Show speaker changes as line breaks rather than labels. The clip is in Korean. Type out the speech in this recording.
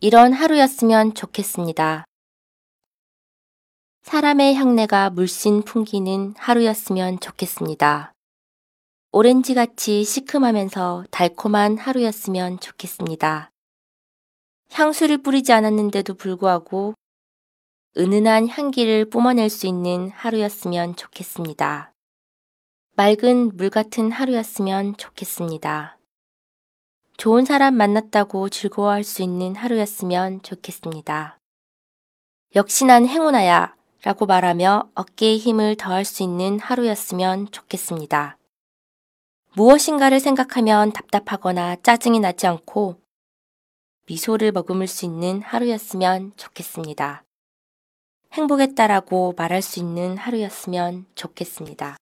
이런 하루였으면 좋겠습니다. 사람의 향내가 물씬 풍기는 하루였으면 좋겠습니다. 오렌지같이 시큼하면서 달콤한 하루였으면 좋겠습니다. 향수를 뿌리지 않았는데도 불구하고 은은한 향기를 뿜어낼 수 있는 하루였으면 좋겠습니다. 맑은 물 같은 하루였으면 좋겠습니다. 좋은 사람 만났다고 즐거워할 수 있는 하루였으면 좋겠습니다. 역시 난 행운아야 라고 말하며 어깨에 힘을 더할 수 있는 하루였으면 좋겠습니다. 무엇인가를 생각하면 답답하거나 짜증이 나지 않고 미소를 머금을 수 있는 하루였으면 좋겠습니다. 행복했다라고 말할 수 있는 하루였으면 좋겠습니다.